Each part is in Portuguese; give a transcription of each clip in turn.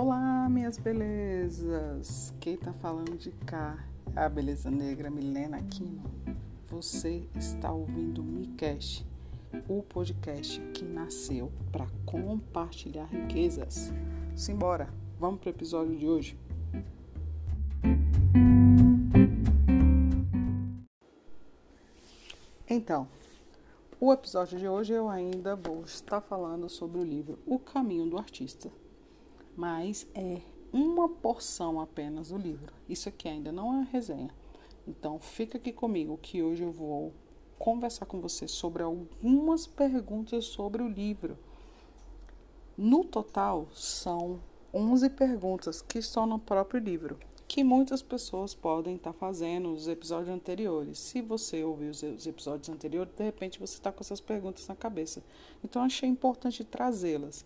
Olá, minhas belezas! Quem tá falando de cá é a beleza negra Milena Aquino. Você está ouvindo o MiCast, o podcast que nasceu para compartilhar riquezas. Simbora, vamos pro episódio de hoje. Então, o episódio de hoje eu ainda vou estar falando sobre o livro O Caminho do Artista, mas é uma porção apenas do livro. Isso aqui ainda não é resenha. Então fica aqui comigo que hoje eu vou conversar com você sobre algumas perguntas sobre o livro. No total são 11 perguntas que estão no próprio livro, que muitas pessoas podem estar fazendo nos episódios anteriores. Se você ouviu os episódios anteriores, de repente você está com essas perguntas na cabeça. Então achei importante trazê-las.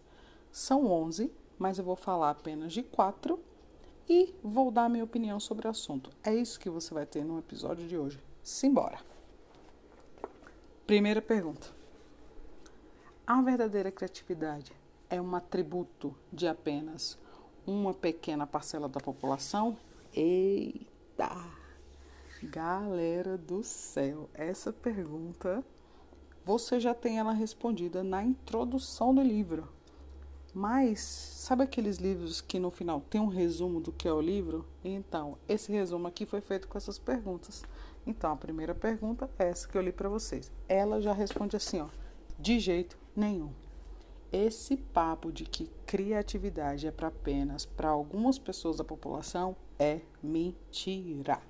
São 11 mas eu vou falar apenas de quatro e vou dar minha opinião sobre o assunto. É isso que você vai ter no episódio de hoje. Simbora! Primeira pergunta: A verdadeira criatividade é um atributo de apenas uma pequena parcela da população? Eita! Galera do céu, essa pergunta você já tem ela respondida na introdução do livro. Mas sabe aqueles livros que no final tem um resumo do que é o livro? Então, esse resumo aqui foi feito com essas perguntas. Então, a primeira pergunta é essa que eu li para vocês. Ela já responde assim, ó: de jeito nenhum. Esse papo de que criatividade é para apenas para algumas pessoas da população é mentira.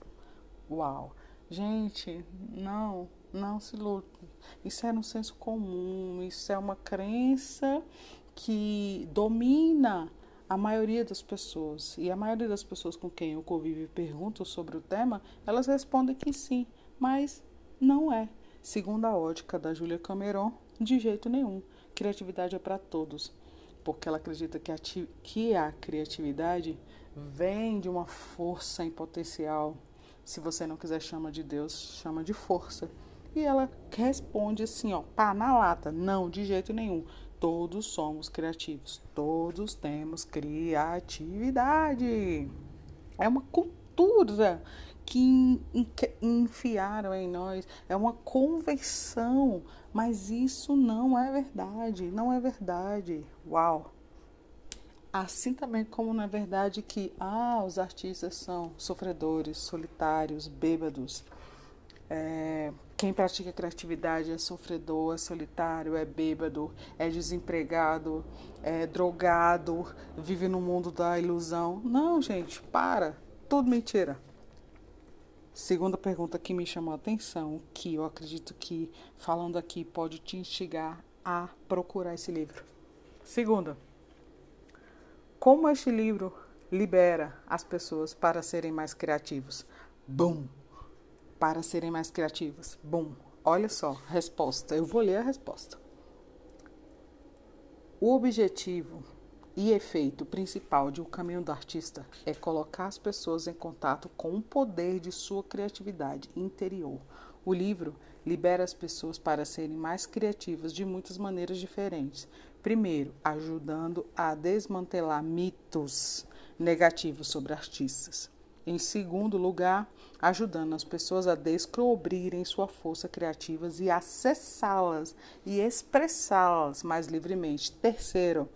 Uau. Gente, não, não se lute. Isso é um senso comum, isso é uma crença que domina a maioria das pessoas. E a maioria das pessoas com quem eu convivo e pergunto sobre o tema, elas respondem que sim, mas não é. Segundo a ótica da Júlia Cameron, de jeito nenhum. Criatividade é para todos. Porque ela acredita que a, que a criatividade vem de uma força em potencial. Se você não quiser chama de Deus, chama de força. E ela responde assim, ó, pá, na lata. Não, de jeito nenhum. Todos somos criativos, todos temos criatividade. É uma cultura que enfiaram em nós, é uma convenção, mas isso não é verdade, não é verdade. Uau! Assim também como não é verdade que ah, os artistas são sofredores, solitários, bêbados, é, quem pratica criatividade é sofredor, é solitário, é bêbado, é desempregado, é drogado, vive no mundo da ilusão. Não, gente, para. Tudo mentira. Segunda pergunta que me chamou a atenção, que eu acredito que falando aqui pode te instigar a procurar esse livro. Segunda, como este livro libera as pessoas para serem mais criativos? Bum! Para serem mais criativas? Bom, olha só, resposta. Eu vou ler a resposta. O objetivo e efeito principal de O Caminho do Artista é colocar as pessoas em contato com o poder de sua criatividade interior. O livro libera as pessoas para serem mais criativas de muitas maneiras diferentes. Primeiro, ajudando a desmantelar mitos negativos sobre artistas. Em segundo lugar, ajudando as pessoas a descobrirem sua força criativas e acessá-las e expressá-las mais livremente. Terceiro,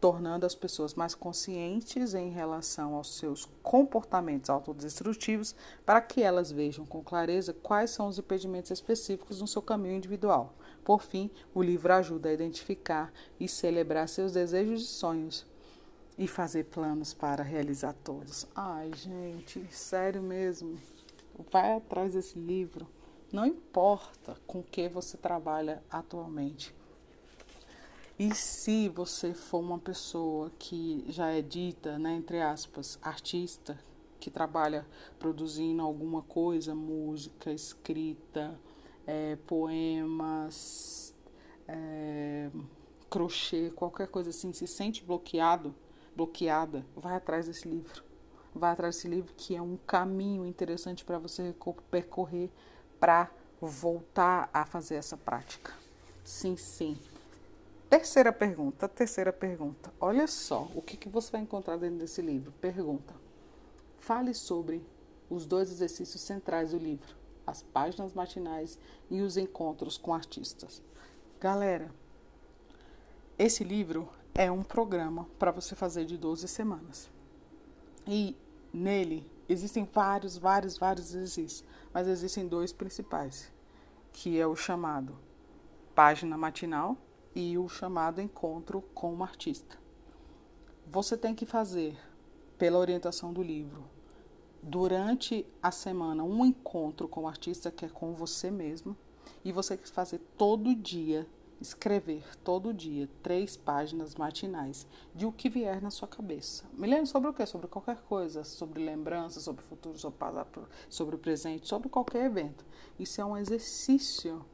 tornando as pessoas mais conscientes em relação aos seus comportamentos autodestrutivos, para que elas vejam com clareza quais são os impedimentos específicos no seu caminho individual. Por fim, o livro ajuda a identificar e celebrar seus desejos e sonhos, e fazer planos para realizar todos. Ai, gente, sério mesmo. Vai atrás desse livro. Não importa com que você trabalha atualmente. E se você for uma pessoa que já é dita, né, entre aspas, artista, que trabalha produzindo alguma coisa, música, escrita, é, poemas, é, crochê, qualquer coisa assim, se sente bloqueado, bloqueada, vai atrás desse livro. Vai atrás desse livro que é um caminho interessante para você percorrer para voltar a fazer essa prática. Sim, sim. Terceira pergunta, terceira pergunta. Olha só o que, que você vai encontrar dentro desse livro. Pergunta. Fale sobre os dois exercícios centrais do livro, as páginas matinais e os encontros com artistas. Galera, esse livro é um programa para você fazer de 12 semanas. E nele existem vários, vários, vários exercícios, mas existem dois principais, que é o chamado página matinal e o chamado encontro com o artista. Você tem que fazer, pela orientação do livro, durante a semana um encontro com o artista que é com você mesmo e você tem que fazer todo dia escrever todo dia três páginas matinais de o que vier na sua cabeça. Me lembro sobre o quê? Sobre qualquer coisa, sobre lembranças, sobre futuro, sobre, sobre o presente, sobre qualquer evento. Isso é um exercício,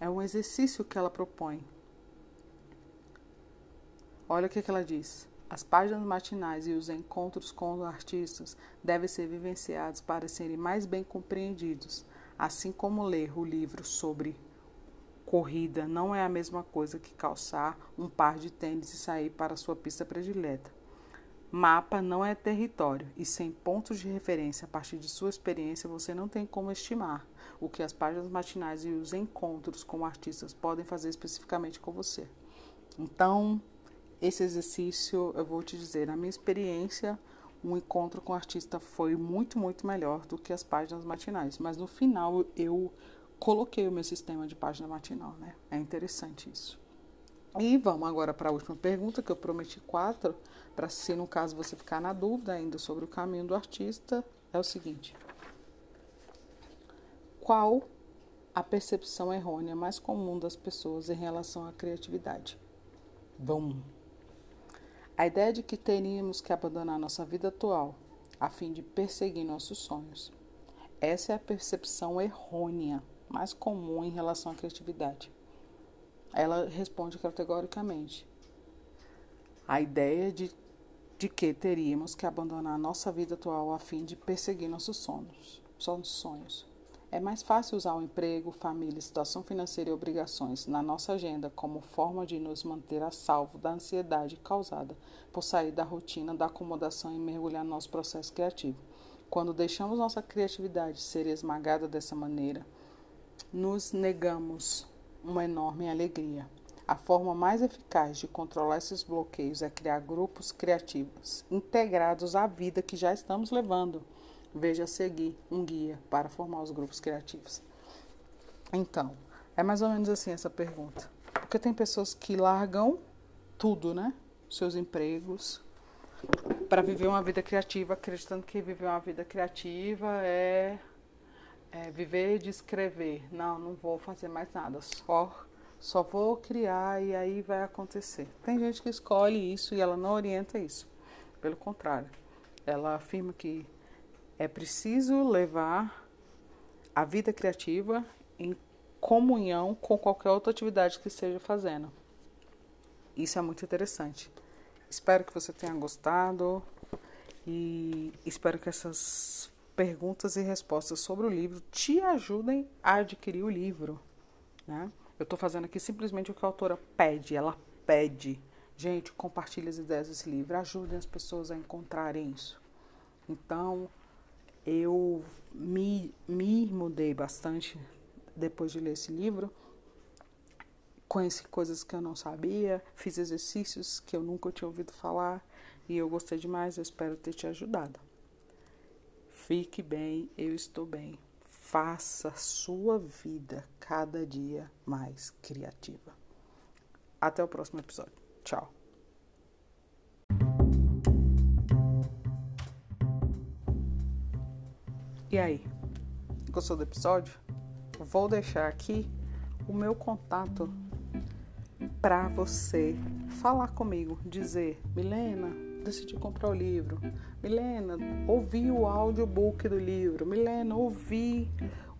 é um exercício que ela propõe. Olha o que, que ela diz. As páginas matinais e os encontros com os artistas devem ser vivenciados para serem mais bem compreendidos, assim como ler o livro sobre Corrida não é a mesma coisa que calçar um par de tênis e sair para sua pista predileta. Mapa não é território e sem pontos de referência a partir de sua experiência você não tem como estimar o que as páginas matinais e os encontros com artistas podem fazer especificamente com você. Então, esse exercício, eu vou te dizer, na minha experiência, um encontro com artista foi muito, muito melhor do que as páginas matinais. Mas no final eu coloquei o meu sistema de página matinal, né? É interessante isso. E vamos agora para a última pergunta, que eu prometi quatro, para se no caso você ficar na dúvida ainda sobre o caminho do artista, é o seguinte: Qual a percepção errônea mais comum das pessoas em relação à criatividade? Vamos. A ideia de que teríamos que abandonar nossa vida atual a fim de perseguir nossos sonhos. Essa é a percepção errônea mais comum em relação à criatividade? Ela responde categoricamente. A ideia de, de que teríamos que abandonar nossa vida atual a fim de perseguir nossos sonhos. Nossos sonhos. É mais fácil usar o emprego, família, situação financeira e obrigações na nossa agenda como forma de nos manter a salvo da ansiedade causada por sair da rotina da acomodação e mergulhar no nosso processo criativo. Quando deixamos nossa criatividade ser esmagada dessa maneira, nos negamos uma enorme alegria. A forma mais eficaz de controlar esses bloqueios é criar grupos criativos integrados à vida que já estamos levando. Veja a seguir um guia para formar os grupos criativos. Então, é mais ou menos assim essa pergunta. Porque tem pessoas que largam tudo, né? Seus empregos, para viver uma vida criativa, acreditando que viver uma vida criativa é é, viver de escrever. Não, não vou fazer mais nada, só, só vou criar e aí vai acontecer. Tem gente que escolhe isso e ela não orienta isso. Pelo contrário, ela afirma que é preciso levar a vida criativa em comunhão com qualquer outra atividade que esteja fazendo. Isso é muito interessante. Espero que você tenha gostado e espero que essas perguntas e respostas sobre o livro te ajudem a adquirir o livro. Né? Eu estou fazendo aqui simplesmente o que a autora pede. Ela pede. Gente, compartilhe as ideias desse livro. Ajudem as pessoas a encontrarem isso. Então, eu me, me mudei bastante depois de ler esse livro. Conheci coisas que eu não sabia, fiz exercícios que eu nunca tinha ouvido falar e eu gostei demais. Eu espero ter te ajudado. Fique bem, eu estou bem. Faça sua vida cada dia mais criativa. Até o próximo episódio. Tchau. E aí? Gostou do episódio? Vou deixar aqui o meu contato para você falar comigo, dizer, Milena, decidi comprar o livro. Milena, ouvi o audiobook do livro. Milena, ouvi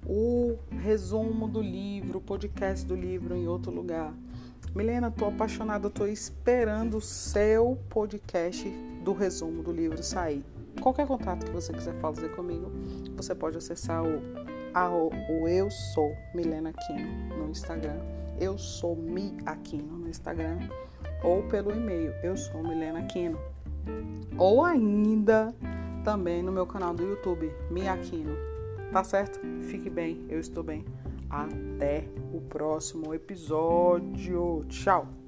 o resumo do livro, o podcast do livro em outro lugar. Milena, tô apaixonada, tô esperando o seu podcast do resumo do livro sair. Qualquer contato que você quiser fazer comigo, você pode acessar o, a, o Eu Sou Milena Quino no Instagram eu sou Mi Aquino no Instagram ou pelo e-mail eu sou Milena Aquino. Ou ainda também no meu canal do YouTube, Mi Aquino. Tá certo? Fique bem, eu estou bem. Até o próximo episódio. Tchau!